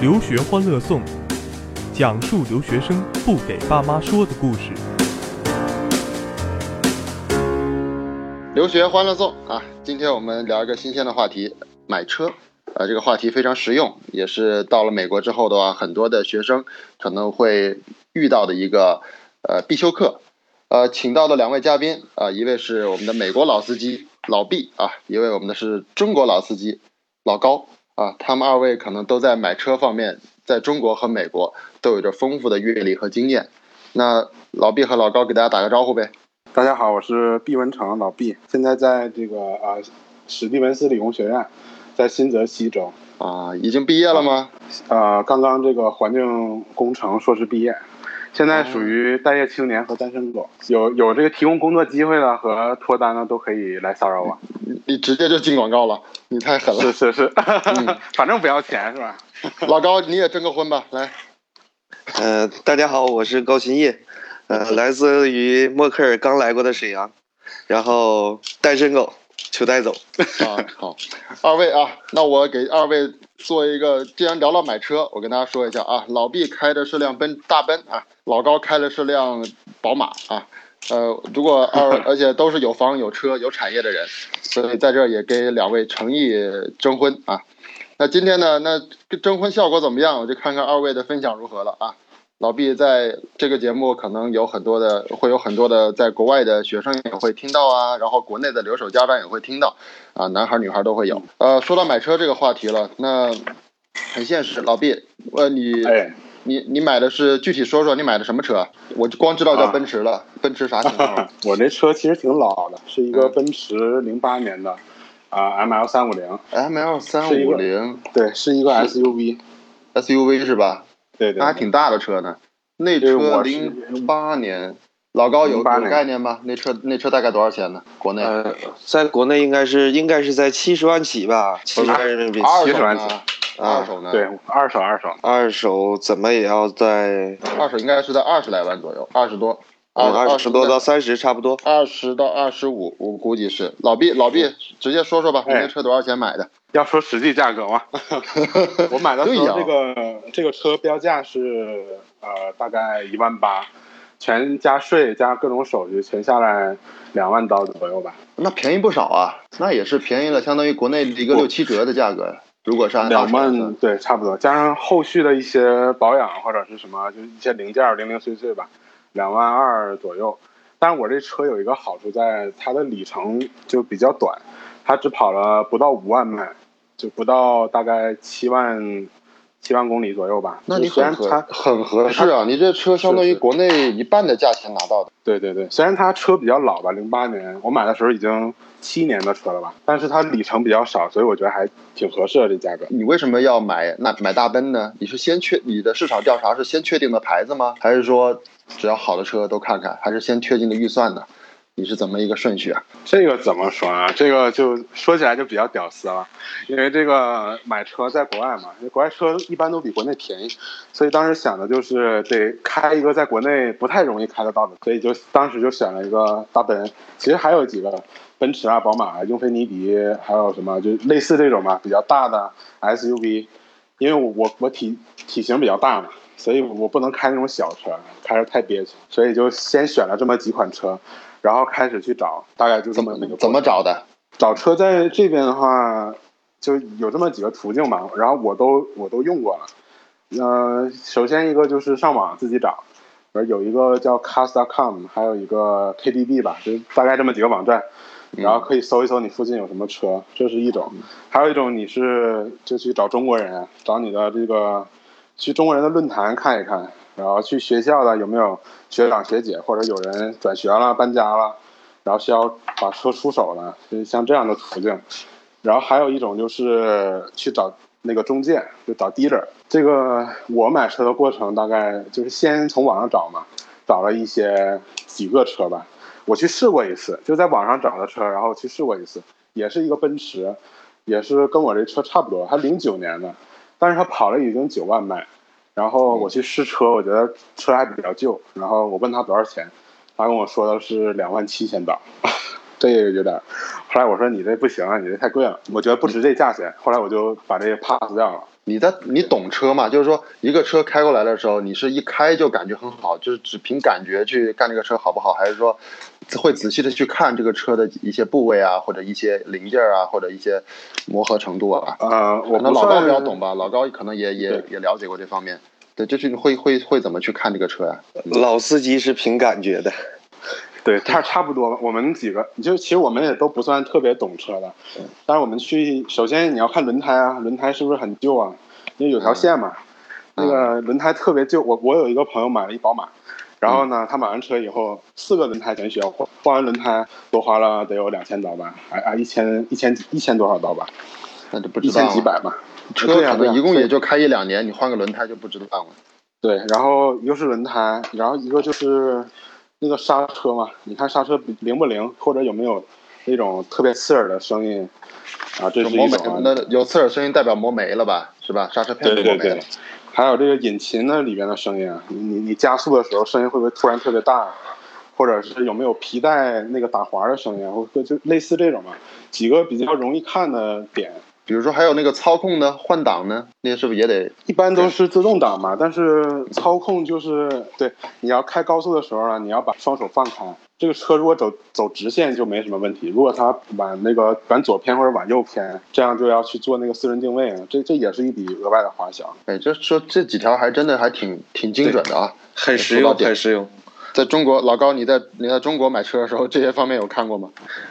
留学欢乐颂，讲述留学生不给爸妈说的故事。留学欢乐颂啊，今天我们聊一个新鲜的话题，买车。呃，这个话题非常实用，也是到了美国之后的话，很多的学生可能会遇到的一个呃必修课。呃，请到的两位嘉宾啊，一位是我们的美国老司机老毕啊，一位我们的是中国老司机老高啊，他们二位可能都在买车方面，在中国和美国都有着丰富的阅历和经验。那老毕和老高给大家打个招呼呗。大家好，我是毕文成，老毕，现在在这个啊史蒂文斯理工学院，在新泽西州啊，已经毕业了吗？啊，刚刚这个环境工程硕士毕业。现在属于待业青年和单身狗，有有这个提供工作机会的和脱单的都可以来骚扰我。你你直接就进广告了，你太狠了。是是是，反正不要钱是吧？老高你也征个婚吧，来。呃，大家好，我是高新业，呃，来自于默克尔刚来过的沈阳，然后单身狗。求带走啊！好，二位啊，那我给二位做一个，既然聊到买车，我跟大家说一下啊，老毕开的是辆奔大奔啊，老高开的是辆宝马啊，呃，如果二 而且都是有房有车有产业的人，所以在这也给两位诚意征婚啊。那今天呢，那征婚效果怎么样？我就看看二位的分享如何了啊。老毕在这个节目可能有很多的，会有很多的在国外的学生也会听到啊，然后国内的留守家长也会听到，啊，男孩女孩都会有。呃，说到买车这个话题了，那很现实，老毕，呃，你，你你买的是具体说说你买的什么车？我光知道叫奔驰了，奔驰啥型号？我那车其实挺老的，是一个奔驰零八年的，啊，ML 三五零，ML 三五零，对，是一个 SUV，SUV 是吧？对对，那还挺大的车呢。那车零八年，老高有有概念吗？那车那车大概多少钱呢？国内？呃，在国内应该是应该是在七十万起吧，七十万人民币。七十万起。二手呢？对，二手二手。二手怎么也要在？二手应该是在二十来万左右，二十多。二十多到三十差不多。二十到二十五，我估计是。老毕，老毕，直接说说吧，你那车多少钱买的？要说实际价格吗？我买的时候这个这个车标价是呃大概一万八，全加税加各种手续，全下来两万刀左右吧。那便宜不少啊，那也是便宜了，相当于国内一个六七折的价格。如果是按两万，对，差不多，加上后续的一些保养或者是什么，就一些零件零零碎碎吧，两万二左右。但是我这车有一个好处，在它的里程就比较短。他只跑了不到五万迈，就不到大概七万七万公里左右吧。那你很合很合适啊！你这车相当于国内一半的价钱拿到的。对对对，虽然它车比较老吧，零八年我买的时候已经七年的车了吧，但是它里程比较少，所以我觉得还挺合适的这价格。你为什么要买那买大奔呢？你是先确你的市场调查是先确定的牌子吗？还是说只要好的车都看看？还是先确定的预算呢？你是怎么一个顺序啊？这个怎么说啊？这个就说起来就比较屌丝了，因为这个买车在国外嘛，因为国外车一般都比国内便宜，所以当时想的就是得开一个在国内不太容易开得到的，所以就当时就选了一个大奔。其实还有几个奔驰啊、宝马啊、英菲尼迪，还有什么就类似这种嘛，比较大的 SUV。因为我我我体体型比较大嘛，所以我不能开那种小车，开着太憋屈，所以就先选了这么几款车。然后开始去找，大概就这么那个怎么找的？找车在这边的话，就有这么几个途径吧。然后我都我都用过了。呃，首先一个就是上网自己找，而有一个叫 Cars.com，还有一个 KDB 吧，就大概这么几个网站。然后可以搜一搜你附近有什么车，这是一种。还有一种你是就去找中国人，找你的这个去中国人的论坛看一看。然后去学校的有没有学长学姐，或者有人转学了搬家了，然后需要把车出手了，就像这样的途径。然后还有一种就是去找那个中介，就找 dealer。这个我买车的过程大概就是先从网上找嘛，找了一些几个车吧，我去试过一次，就在网上找的车，然后去试过一次，也是一个奔驰，也是跟我这车差不多，还零九年的，但是他跑了已经九万迈。然后我去试车，我觉得车还比较旧。然后我问他多少钱，他跟我说的是两万七千刀，这个有点。后来我说你这不行啊，你这太贵了，我觉得不值这价钱。后来我就把这个 pass 掉了。你在你懂车嘛？就是说一个车开过来的时候，你是一开就感觉很好，就是只凭感觉去干这个车好不好，还是说会仔细的去看这个车的一些部位啊，或者一些零件啊，或者一些磨合程度啊？啊，我不可能老高比较懂吧，老高可能也也也了解过这方面。对，就是你会会会怎么去看这个车呀、老司机是凭感觉的。对，差差不多。我们几个，就其实我们也都不算特别懂车的，但是我们去，首先你要看轮胎啊，轮胎是不是很旧啊？因为有条线嘛，那个轮胎特别旧。我我有一个朋友买了一宝马，然后呢，他买完车以后，四个轮胎全需要换，换完轮胎多花了得有两千刀吧？啊啊，一千一千一千多少刀吧？那就不一知道一千几百吧。车可能一共也就开一两年，你换个轮胎就不值当了。对，然后一个是轮胎，然后一个就是那个刹车嘛，你看刹车灵不灵，或者有没有那种特别刺耳的声音啊？这是一种啊。那有刺耳声音代表磨没了吧？是吧？刹车片对对对磨没了。，还有这个引擎那里边的声音啊，你你你加速的时候声音会不会突然特别大，或者是有没有皮带那个打滑的声音啊，或者就类似这种嘛，几个比较容易看的点。比如说还有那个操控呢、换挡呢，那些是不是也得？一般都是自动挡嘛，但是操控就是对你要开高速的时候呢，你要把双手放开。这个车如果走走直线就没什么问题，如果它往那个往左偏或者往右偏，这样就要去做那个私人定位，这这也是一笔额外的花销。哎，这说这几条还真的还挺挺精准的啊。很实用，很实用。在中国，老高，你在你在中国买车的时候，这些方面有看过吗？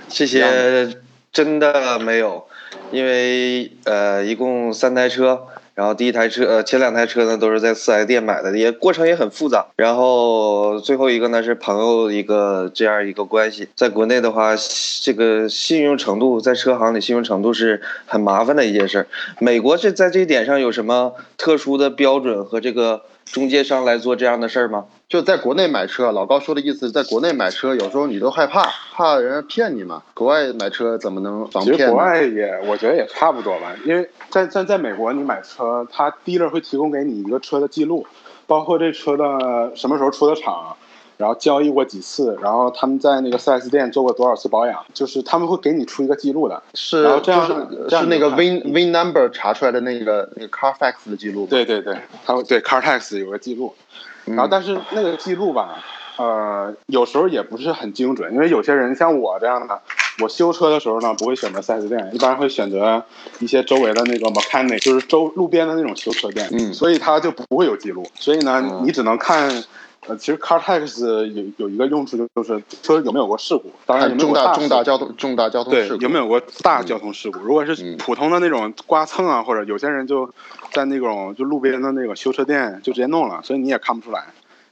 这些真的没有，因为呃，一共三台车，然后第一台车呃前两台车呢都是在四 S 店买的，也过程也很复杂。然后最后一个呢是朋友一个这样一个关系，在国内的话，这个信用程度在车行里信用程度是很麻烦的一件事。美国这在这一点上有什么特殊的标准和这个中介商来做这样的事儿吗？就在国内买车，老高说的意思，在国内买车有时候你都害怕，怕人家骗你嘛。国外买车怎么能防其实国？外也，我觉得也差不多吧，因为在在在美国，你买车，他 dealer 会提供给你一个车的记录，包括这车的什么时候出的厂，然后交易过几次，然后他们在那个 4S 店做过多少次保养，就是他们会给你出一个记录的。是然后这样就是那个 VIN Vin number 查出来的那个那个 Carfax 的记录？对对对，他会对 Carfax 有个记录，嗯然后但是那个记录吧，呃，有时候也不是很精准，因为有些人像我这样的，我修车的时候呢，不会选择 4S 店，一般会选择一些周围的那个 mechanic，就是周路边的那种修车店，嗯所以他就不会有记录，所以呢，嗯你只能看。呃，其实 CarTax 有有一个用处就是车有没有过事故，当然重大重大交通重大交通对事，故有没有过大交通事故？如果是嗯普通的那种刮蹭啊，或者有些人就在那种就路边的那个修车店就直接弄了，所以你也看不出来。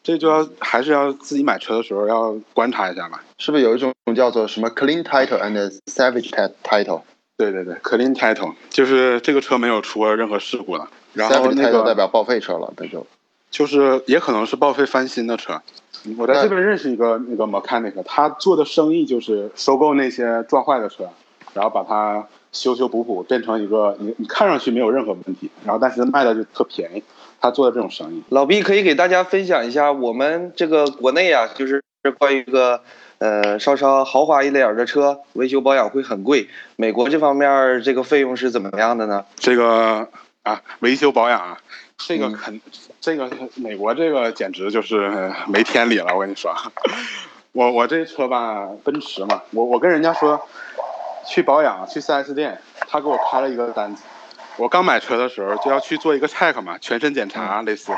这就要还是要自己买车的时候要观察一下吧。是不是有一种叫做什么 clean title and savage ti- title？对对对，clean title 就是这个车没有出过任何事故的，然后那 title 代表报废车了，那就就是也可能是报废翻新的车。我在这边认识一个那个 mechanic，他做的生意就是收购那些撞坏的车，然后把它修修补补，变成一个你你看上去没有任何问题，然后但是卖的就特便宜。他做的这种生意，老毕可以给大家分享一下我们这个国内啊，就是关于一个呃稍稍豪华一点的车，维修保养会很贵。美国这方面这个费用是怎么样的呢？这个啊维修保养啊，这个嗯肯、这个美国这个简直就是没天理了，我跟你说。我我这车吧，奔驰嘛，我我跟人家说去保养去 4S 店，他给我开了一个单子。我刚买车的时候就要去做一个 check 嘛，全身检查类似。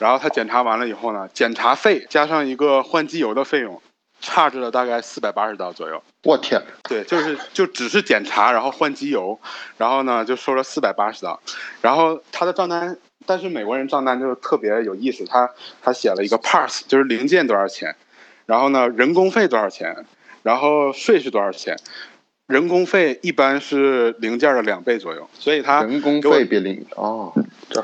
然后他检查完了以后呢，检查费加上一个换机油的费用，差值了大概四百八十刀左右。我天，对，就是就只是检查，然后换机油，然后呢就收了四百八十刀，然后他的账单，但是美国人账单就特别有意思，他他写了一个 parts，就是零件多少钱，然后呢人工费多少钱，然后税是多少钱，人工费一般是零件的两倍左右，所以他人工费比零哦，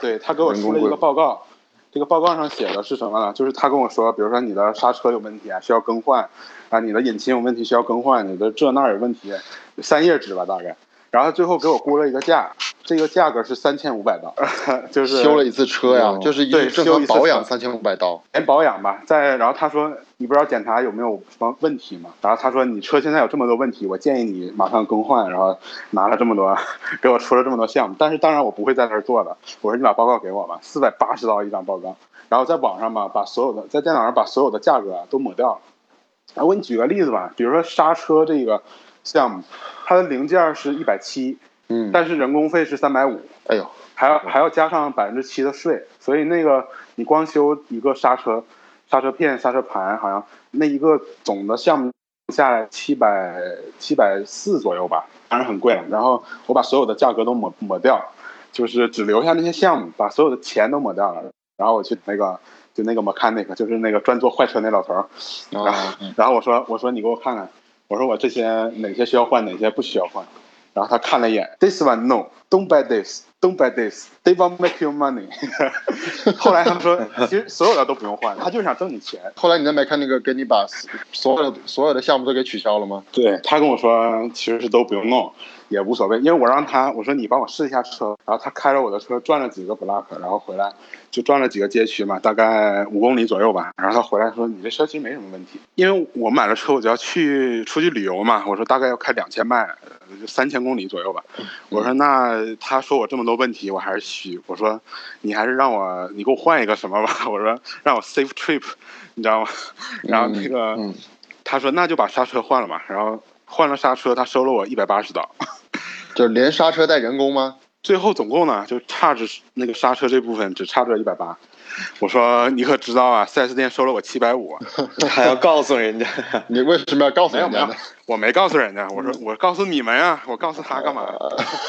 对他给我出了一个报告，这个报告上写的是什么呢？就是他跟我说，比如说你的刹车有问题啊，需要更换啊，你的引擎有问题需要更换，你的这那有问题，三页纸吧大概。然后最后给我估了一个价，这个价格是三千五百刀，就是修了一次车呀，哦就是一对正修一次常保养车三千五百刀。连保养吧。再然后他说你不知道检查有没有什么问题吗？然后他说你车现在有这么多问题，我建议你马上更换。然后拿了这么多，给我出了这么多项目。但是当然我不会在这儿做的，我说你把报告给我吧，四百八十刀一张报告。然后在网上吧，把所有的在电脑上把所有的价格啊都抹掉了。啊，我给你举个例子吧，比如说刹车这个项目，它的零件是一百七，嗯，但是人工费是三百五，哎呦，还要还要加上百分之七的税，所以那个你光修一个刹车、刹车片、刹车盘，好像那一个总的项目下来七百七百四左右吧，当然很贵了。然后我把所有的价格都抹抹掉，就是只留下那些项目，把所有的钱都抹掉了。然后我去那个就那个 mechanic，就是那个专做坏车那老头儿，然后啊，然后我说我说你给我看看，我说我这些哪些需要换，哪些不需要换。然后他看了一眼，This one no, don't buy this, don't buy this, they won't make you money。后来他们说，其实所有的都不用换，他就是想挣你钱。后来你在没看那个给你把所有的所有的项目都给取消了吗？对他跟我说，其实是都不用弄，也无所谓，因为我让他我说你帮我试一下车，然后他开着我的车转了几个 block，然后回来就转了几个街区嘛，大概五公里左右吧。然后他回来说你这车其实没什么问题，因为我买了车我就要去出去旅游嘛，我说大概要开两千迈，三千公里左右吧。我说那他说我这么多问题，我还是虚。我说你还是让我你给我换一个什么吧。我说让我 safe trip，你知道吗？然后那个、嗯，他说那就把刹车换了吧。然后换了刹车，他收了我一百八十刀。就是连刹车带人工吗？最后总共呢就差着那个刹车这部分只差着一百八。我说你可知道啊，4S 店收了我七百五。还要告诉人家，你为什么要告诉没有没有人家呢？，我没告诉人家，我说我告诉你们呀，我告诉他干嘛？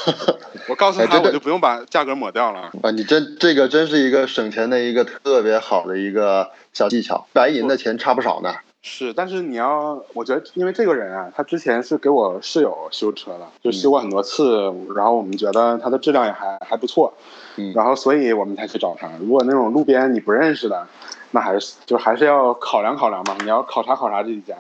我告诉他我就不用把价格抹掉了。啊，你真这个真是一个省钱的一个特别好的一个小技巧，白银的钱差不少呢。是，但是你要，我觉得，因为这个人啊，他之前是给我室友修车的，就修过很多次，然后我们觉得他的质量也还还不错，嗯然后所以我们才去找他。如果那种路边你不认识的，那还是就还是要考量考量嘛，你要考察考察这一家，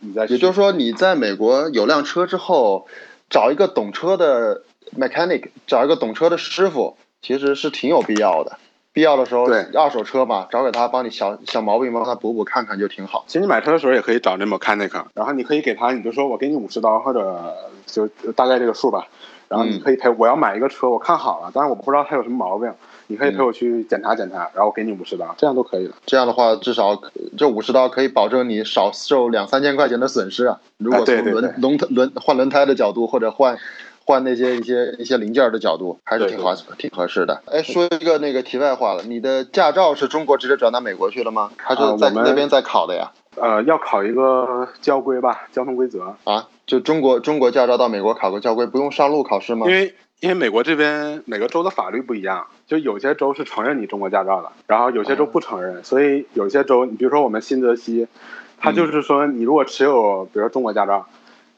你再去也就是说，你在美国有辆车之后，找一个懂车的 mechanic，找一个懂车的师傅，其实是挺有必要的。必要的时候，对二手车嘛，找给他帮你小小毛病帮他补补看看就挺好。其实你买车的时候也可以找这 mechanic，然后你可以给他，你就说我给你五十刀或者就大概这个数吧，然后你可以陪我要买一个车，我看好了，但是我不知道它有什么毛病，你可以陪我去检查检查，然后我给你五十刀，这样都可以了。这样的话，至少这五十刀可以保证你少受两三千块钱的损失啊。如果啊对对从轮对轮轮换轮胎的角度，或者换换那些一些一些零件的角度，还是对挺合挺合适的。哎，说一个那个题外话了，你的驾照是中国直接转到美国去了吗？还是在啊那边在考的呀？呃，要考一个交规吧，交通规则，啊，就中国中国驾照到美国考个交规，不用上路考试吗因？为因为美国这边每个州的法律不一样，就有些州是承认你中国驾照的，然后有些州不承认，所以有些州，你比如说我们新泽西，他就是说你如果持有比如说中国驾照，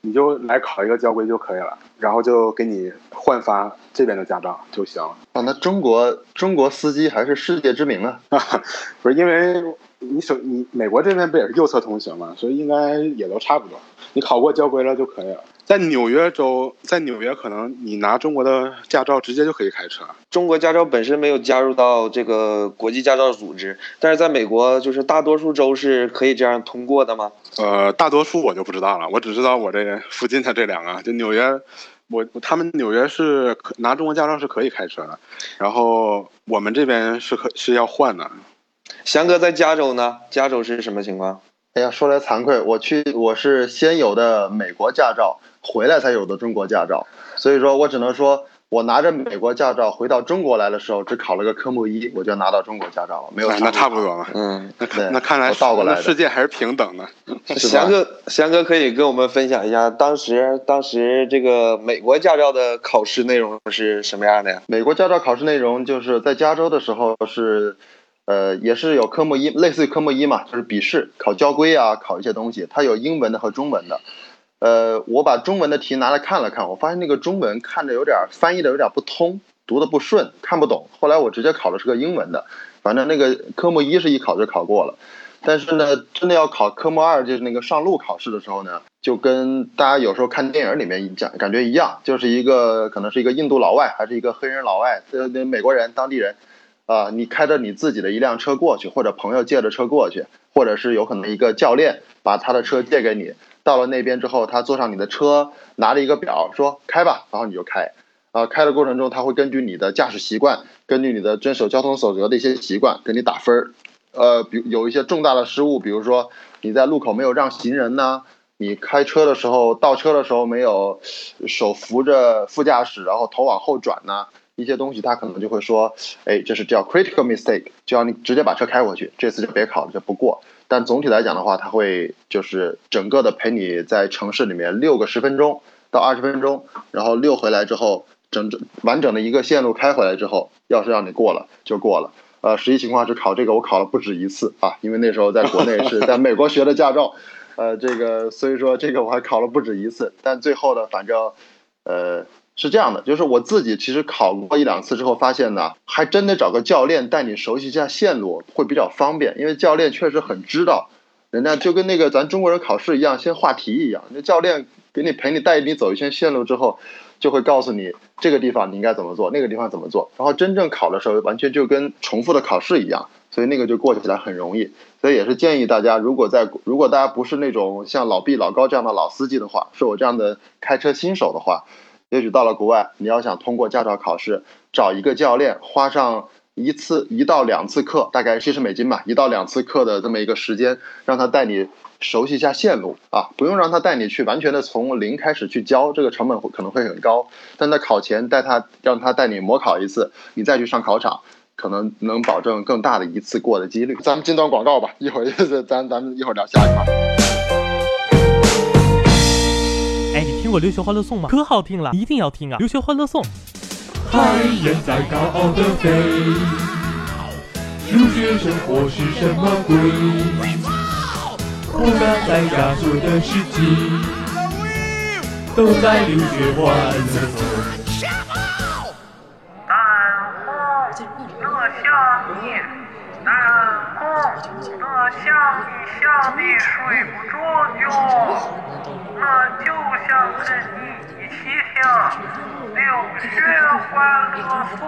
你就来考一个交规就可以了，然后就给你换发这边的驾照就行了。啊，那中国中国司机还是世界知名啊。不是因为你手你美国这边不也是右侧通行嘛，所以应该也都差不多。你考过交规了就可以了。在纽约州，在纽约可能你拿中国的驾照直接就可以开车。中国驾照本身没有加入到这个国际驾照组织，但是在美国，就是大多数州是可以这样通过的吗？呃，大多数我就不知道了，我只知道我这附近的这两个，就纽约，我他们纽约是可拿中国驾照是可以开车的，然后我们这边是可是要换的。翔哥在加州呢，加州是什么情况？哎呀，说来惭愧，我去我是先有的美国驾照，回来才有的中国驾照，所以说我只能说，我拿着美国驾照回到中国来的时候，只考了个科目一，我就拿到中国驾照了，没有。那差不多嘛。嗯，那对那看来倒过来那世界还是平等的。是吧翔哥，翔哥可以跟我们分享一下当时当时这个美国驾照的考试内容是什么样的呀？美国驾照考试内容就是在加州的时候是，呃，也是有科目一，类似于科目一嘛，就是笔试，考交规啊，考一些东西。它有英文的和中文的。呃，我把中文的题拿来看了看，我发现那个中文看着有点翻译的有点不通，读的不顺，看不懂。后来我直接考的是个英文的，反正那个科目一是一考就考过了。但是呢，真的要考科目二，就是那个上路考试的时候呢，就跟大家有时候看电影里面讲感觉一样，就是一个可能是一个印度老外，还是一个黑人老外，呃，那美国人当地人，啊，你开着你自己的一辆车过去，或者朋友借着车过去，或者是有可能一个教练把他的车借给你，到了那边之后，他坐上你的车，拿着一个表说开吧，然后你就开。啊，开的过程中，他会根据你的驾驶习惯，根据你的遵守交通守则的一些习惯，给你打分儿。呃，比有一些重大的失误，比如说你在路口没有让行人呢，你开车的时候倒车的时候没有手扶着副驾驶，然后头往后转呢，一些东西他可能就会说，哎，这是叫 critical mistake，就让你直接把车开回去，这次就别考了，就不过。但总体来讲的话，他会就是整个的陪你在城市里面遛个十分钟到二十分钟，然后溜回来之后。整整完整的一个线路开回来之后，要是让你过了就过了。呃，实际情况是考这个我考了不止一次啊，因为那时候在国内是在美国学的驾照，呃，这个所以说这个我还考了不止一次。但最后呢，反正呃是这样的，就是我自己其实考过一两次之后发现呢，还真得找个教练带你熟悉一下线路会比较方便，因为教练确实很知道，人家就跟那个咱中国人考试一样，先画题一样，那教练给你陪你带你走一圈线路之后。就会告诉你这个地方你应该怎么做，那个地方怎么做，然后真正考的时候完全就跟重复的考试一样，所以那个就过起来很容易。所以也是建议大家，如果在如果大家不是那种像老毕、老高这样的老司机的话，是我这样的开车新手的话，也许到了国外，你要想通过驾照考试，找一个教练，花上一次一到两次课，大概七十美金吧，一到两次课的这么一个时间，让他带你。熟悉一下线路啊，不用让他带你去完全的从零开始去教，这个成本会可能会很高。但在考前带他，让他带你模考一次，你再去上考场，可能能保证更大的一次过的几率。咱们进段广告吧，一会儿 咱咱们一会儿聊下一块。哎，你听过留学欢乐颂吗？可好听了，一定要听啊！留学欢乐颂。海燕在高傲的飞，留学生活是什么鬼？不敢在家说的事情，都在留学欢乐颂。南红乐想你，你想的睡不着觉，想跟你一起听留学欢乐颂。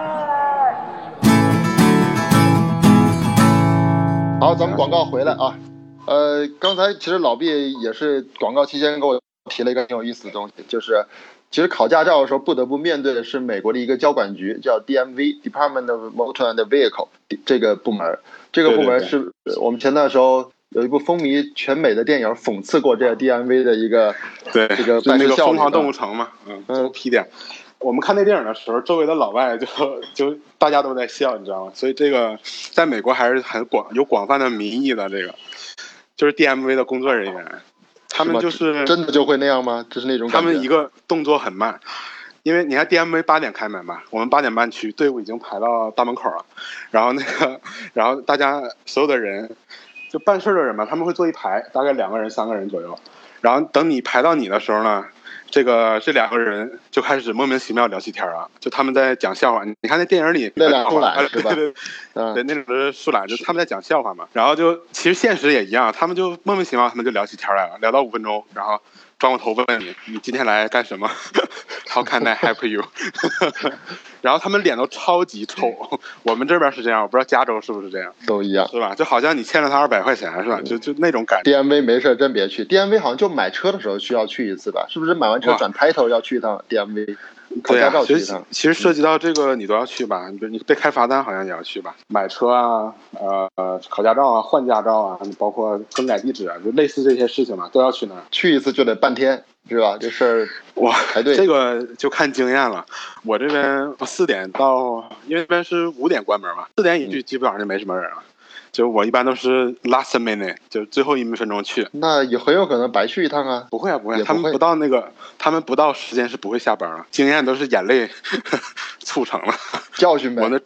好，咱们广告回来啊。呃，刚才其实老毕也是广告期间给我提了一个很有意思的东西，就是其实考驾照的时候不得不面对的是美国的一个交管局，叫 DMV（Department of Motor and Vehicle） 这个部门。这个部门是我们前段时候有一部风靡全美的电影讽刺过这个 DMV 的一个对这个那个疯狂动物城嘛，嗯嗯批点。我们看那电影的时候，周围的老外就 就大家都在笑，你知道吗？所以这个在美国还是很广有广泛的民意的这个。就是 DMV 的工作人员，他们就是真的就会那样吗？就是那种他们一个动作很慢，因为你看 DMV 八点开门嘛，我们八点半去，队伍已经排到大门口了，然后那个，然后大家所有的人，就办事的人嘛，他们会坐一排，大概两个人、三个人左右，然后等你排到你的时候呢。这个这两个人就开始莫名其妙聊起天儿啊，就他们在讲笑话。你看那电影里那俩树懒是吧？对对对，那种是树懒，就他们在讲笑话嘛。然后就其实现实也一样，他们就莫名其妙，他们就聊起天来了，聊到五分钟，然后。转过头问你，你今天来干什么？How can I help you？然后他们脸都超级臭。我们这边是这样，我不知道加州是不是这样，都一样，是吧？就好像你欠了他二百块钱，是吧？就就那种感觉。DMV 没事真别去，DMV 好像就买车的时候需要去一次吧？是不是买完车转 title 要去一趟 DMV？对啊，其实其实涉及到这个你都要去吧？你你被开罚单好像也要去吧？买车啊，呃呃，考驾照啊，换驾照啊，包括更改地址啊，就类似这些事情嘛，都要去那儿。去一次就得半天，是吧？这事儿哇，排队。这个就看经验了。我这边四点到，因为这边是五点关门嘛，四点一去基本上就没什么人了。就我一般都是 last minute，就最后一分钟去。那也很有可能白去一趟啊！不会啊，不会，他们不到那个，他们不到时间是不会下班啊。经验都是眼泪 促成了，教训呗。我那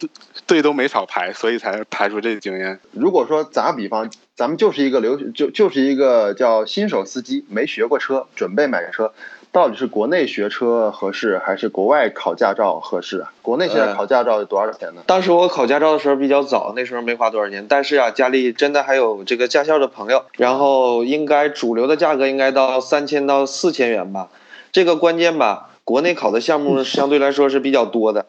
队都没少排，所以才排出这个经验。如果说打比方，咱们就是一个留就就是一个叫新手司机，没学过车，准备买车。到底是国内学车合适，还是国外考驾照合适啊？国内现在呃考驾照有多少钱呢？当时我考驾照的时候比较早，那时候没花多少钱，但是啊，家里真的还有这个驾校的朋友，然后应该主流的价格应该到三千到四千元吧。这个关键吧，国内考的项目 相对来说是比较多的，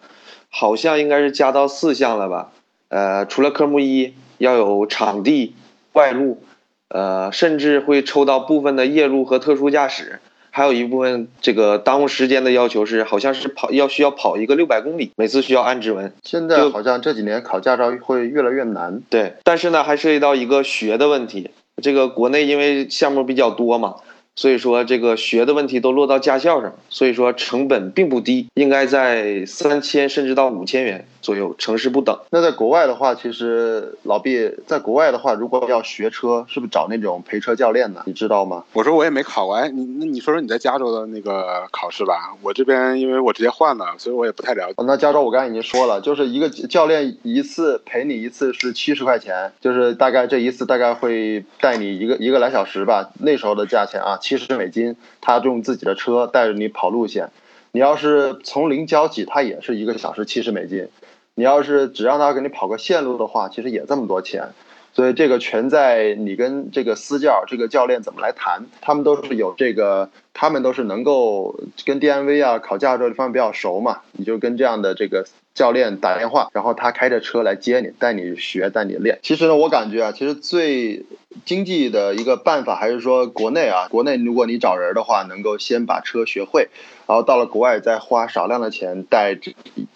好像应该是加到四项了吧。呃，除了科目一要有场地、外路，呃，甚至会抽到部分的夜路和特殊驾驶。还有一部分这个耽误时间的要求是，好像是跑要需要跑一个六百公里，每次需要按指纹。现在好像这几年考驾照会越来越难。对，但是呢，还涉及到一个学的问题。这个国内因为项目比较多嘛，所以说这个学的问题都落到驾校上，所以说成本并不低，应该在三千甚至到五千元左右，城市不等。那在国外的话，其实老毕在国外的话，如果要学车，是不是找那种陪车教练呢？你知道吗？我说我也没考过，哎，你那你说说你在加州的那个考试吧。我这边因为我直接换了，所以我也不太了解。哦，那加州我刚才已经说了，就是一个教练一次陪你一次是七十块钱，就是大概这一次大概会带你一个一个来小时吧，那时候的价钱啊，七十美金，他用自己的车带着你跑路线。你要是从零教起，他也是一个小时七十美金。你要是只让他给你跑个线路的话，其实也这么多钱。所以这个全在你跟这个私教这个教练怎么来谈，他们都是有这个，他们都是能够跟 DMV 啊考驾照这方面比较熟嘛，你就跟这样的这个教练打电话，然后他开着车来接你，带你学，带你练。其实呢，我感觉啊，其实最经济的一个办法还是说国内啊，国内如果你找人的话，能够先把车学会，然后到了国外再花少量的钱带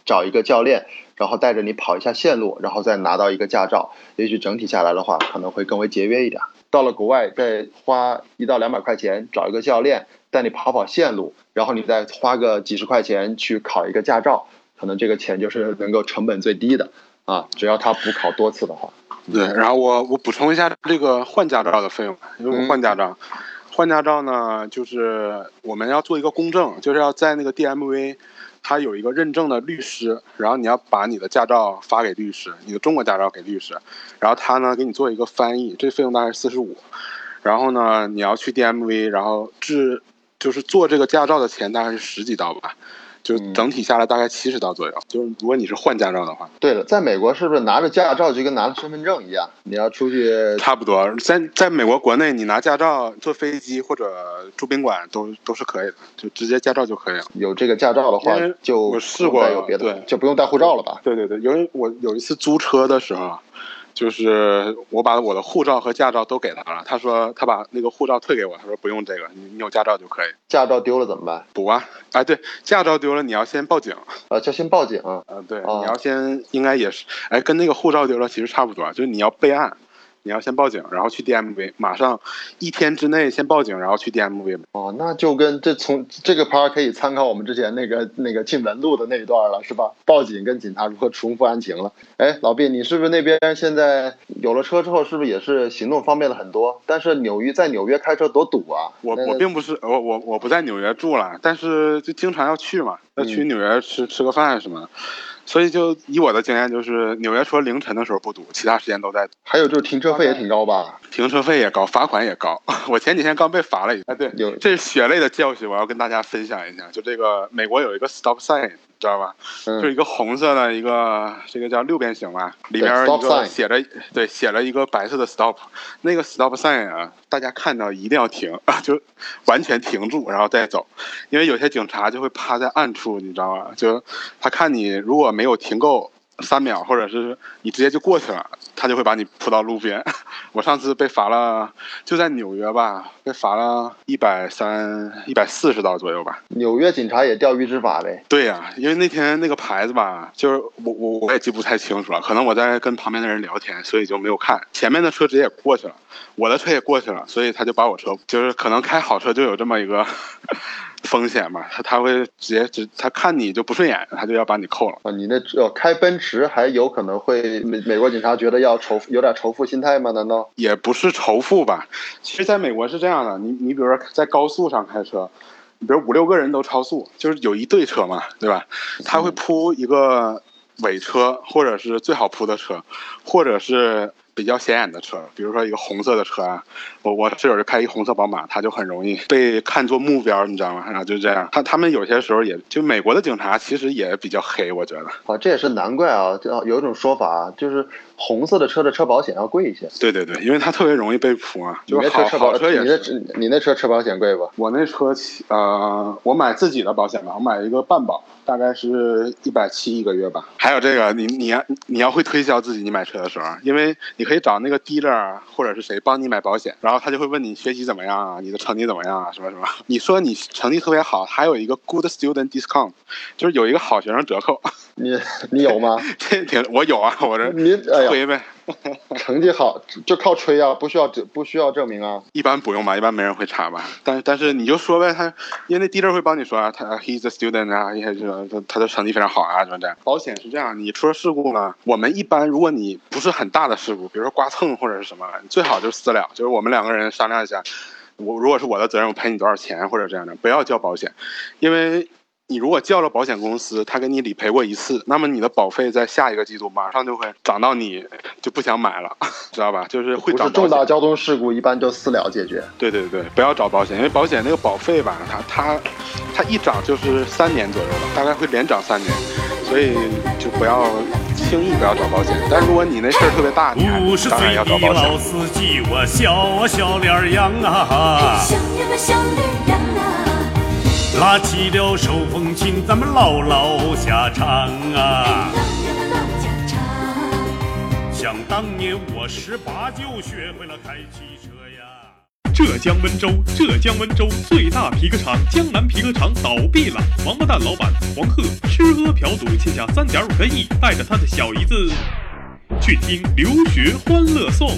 找一个教练。然后带着你跑一下线路，然后再拿到一个驾照，也许整体下来的话，可能会更为节约一点。到了国外，再花一到两百块钱找一个教练带你跑跑线路，然后你再花个几十块钱去考一个驾照，可能这个钱就是能够成本最低的啊，只要他补考多次的话。对，然后我我补充一下这个换驾照的费用，因为换驾照，换驾照呢，就是我们要做一个公证，就是要在那个 DMV。他有一个认证的律师，然后你要把你的驾照发给律师，你的中国驾照给律师，然后他呢给你做一个翻译，这费用大概四十五，然后呢你要去 DMV，然后至就是做这个驾照的钱大概是十几刀吧，就整体下来大概七十刀左右。就是如果你是换驾照的话，对了，在美国是不是拿着驾照就跟拿着身份证一样？你要出去差不多，在在美国国内，你拿驾照坐飞机或者住宾馆都都是可以的，就直接驾照就可以了。有这个驾照的话，就我试过有别的对，就不用带护照了吧？对对对，因为我有一次租车的时候，就是我把我的护照和驾照都给他了，他说他把那个护照退给我，他说不用这个，你你有驾照就可以驾照丢了怎么办？补啊。哎，对，驾照丢了你要先报警，呃，就先报警。嗯、对，哦你要先应该也是，哎，跟那个护照丢了其实差不多，就是你要备案。你要先报警，然后去 DMV，马上一天之内先报警，然后去 DMV。哦，那就跟这从这个 part 可以参考我们之前那个那个进门路的那一段了，是吧？报警跟警察如何重复案情了。哎，老毕，你是不是那边现在有了车之后，是不是也是行动方便了很多？但是纽约在纽约开车多堵啊！我我并不是我我我不在纽约住了，但是就经常要去嘛，要去嗯纽约吃吃个饭什么的，所以就以我的经验，就是纽约除了凌晨的时候不堵，其他时间都在堵。还有就是停车费也挺高吧？停车费也高，罚款也高。我前几天刚被罚了一，哎，对，有这是血泪的教训，我要跟大家分享一下。就这个美国有一个 stop sign，知道吧？嗯就是一个红色的一个，这个叫六边形吧，里边一个写着，对，写了一个白色的 stop，那个 stop sign 啊，大家看到一定要停，就完全停住，然后再走，因为有些警察就会趴在暗处，你知道吗？就他看你如果没有停够三秒，或者是你直接就过去了，他就会把你扑到路边。我上次被罚了，就在纽约吧，被罚了一百三、一百四十刀左右吧。纽约警察也钓鱼执法呗？对呀、因为那天那个牌子吧，就是我我我也记不太清楚了，可能我在跟旁边的人聊天，所以就没有看。前面的车直接也过去了，我的车也过去了，所以他就把我车，就是可能开好车就有这么一个风险嘛，他他会直接只他看你就不顺眼，他就要把你扣了。啊，你那呃开奔驰还有可能会美美国警察觉得要仇有点仇富心态吗？难道？也不是仇富吧。其实，在美国是这样的，你你比如说在高速上开车，比如五六个人都超速，就是有一队车嘛，对吧？他会铺一个尾车，或者是最好铺的车，或者是比较显眼的车，比如说一个红色的车啊，我我室友就开一红色宝马，他就很容易被看作目标，你知道吗？然后就这样，他他们有些时候也就美国的警察其实也比较黑，我觉得。啊，这也是难怪啊，就有一种说法，就是红色的车的车保险要贵一些。对对对，因为它特别容易被扑啊。你就是好那车车保好车也你那是。你那车车保险贵不？我那车起呃，我买自己的保险吧，我买一个半保，大概是一百七一个月吧。还有这个，你你要你要会推销自己，你买车的时候，因为你可以找那个 dealer 啊或者是谁帮你买保险，然后他就会问你学习怎么样啊，你的成绩怎么样啊，什么什么。你说你成绩特别好，还有一个 good student discount，就是有一个好学生折扣。你你有吗？这挺我有啊，我这你哎呀，呗。成绩好就靠吹啊，不需要证不需要证明啊。一般不用吧，一般没人会查吧。但但是你就说呗，他因为那 dealer 会帮你说啊，他 he's a student 啊，也是他他的成绩非常好啊，什么的。保险是这样，你出了事故呢，我们一般如果你不是很大的事故，比如说刮蹭或者是什么，最好就是私了，就是我们两个人商量一下，我如果是我的责任，我赔你多少钱或者这样的，不要交保险，因为。你如果叫了保险公司，他给你理赔过一次，那么你的保费在下一个季度马上就会涨到你就不想买了，知道吧？就是会不涨重大交通事故，一般就私了解决。对对对，不要找保险，因为保险那个保费吧，它它它一涨就是三年左右吧，大概会连涨三年，所以就不要轻易不要找保险。但如果你那事儿特别大，你还五十当然岁的要找保险老。司机，我笑我笑脸扬啊，小呀小脸呀啊，拉起了手风琴，咱们唠唠家常啊。想当年我十八就学会了开汽车呀。浙江温州，浙江温州最大皮革厂江南皮革厂倒闭了，王八蛋老板黄鹤吃喝嫖赌欠下三点五个亿，带着他的小姨子去听留学欢乐颂。